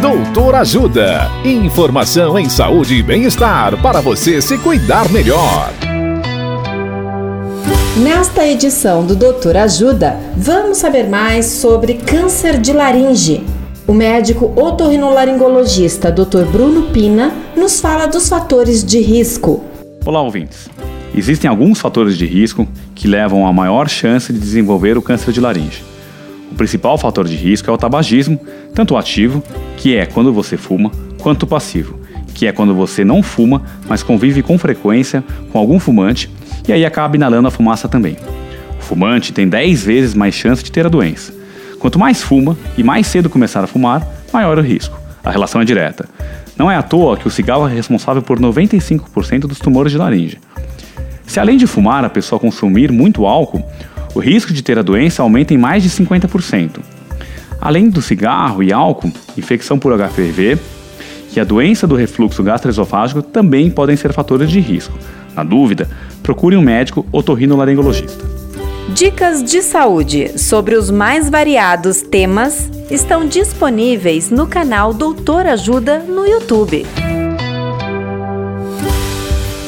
Doutor Ajuda. Informação em saúde e bem-estar para você se cuidar melhor. Nesta edição do Doutor Ajuda, vamos saber mais sobre câncer de laringe. O médico otorrinolaringologista Dr. Bruno Pina nos fala dos fatores de risco. Olá, ouvintes. Existem alguns fatores de risco que levam a maior chance de desenvolver o câncer de laringe. O principal fator de risco é o tabagismo, tanto o ativo, que é quando você fuma, quanto o passivo, que é quando você não fuma, mas convive com frequência com algum fumante e aí acaba inalando a fumaça também. O fumante tem 10 vezes mais chance de ter a doença. Quanto mais fuma e mais cedo começar a fumar, maior o risco. A relação é direta. Não é à toa que o cigarro é responsável por 95% dos tumores de laringe. Se além de fumar a pessoa consumir muito álcool, o risco de ter a doença aumenta em mais de 50%. Além do cigarro e álcool, infecção por HPV e a doença do refluxo gastroesofágico também podem ser fatores de risco. Na dúvida, procure um médico otorrinolaringologista. Dicas de saúde sobre os mais variados temas estão disponíveis no canal Doutor Ajuda no YouTube.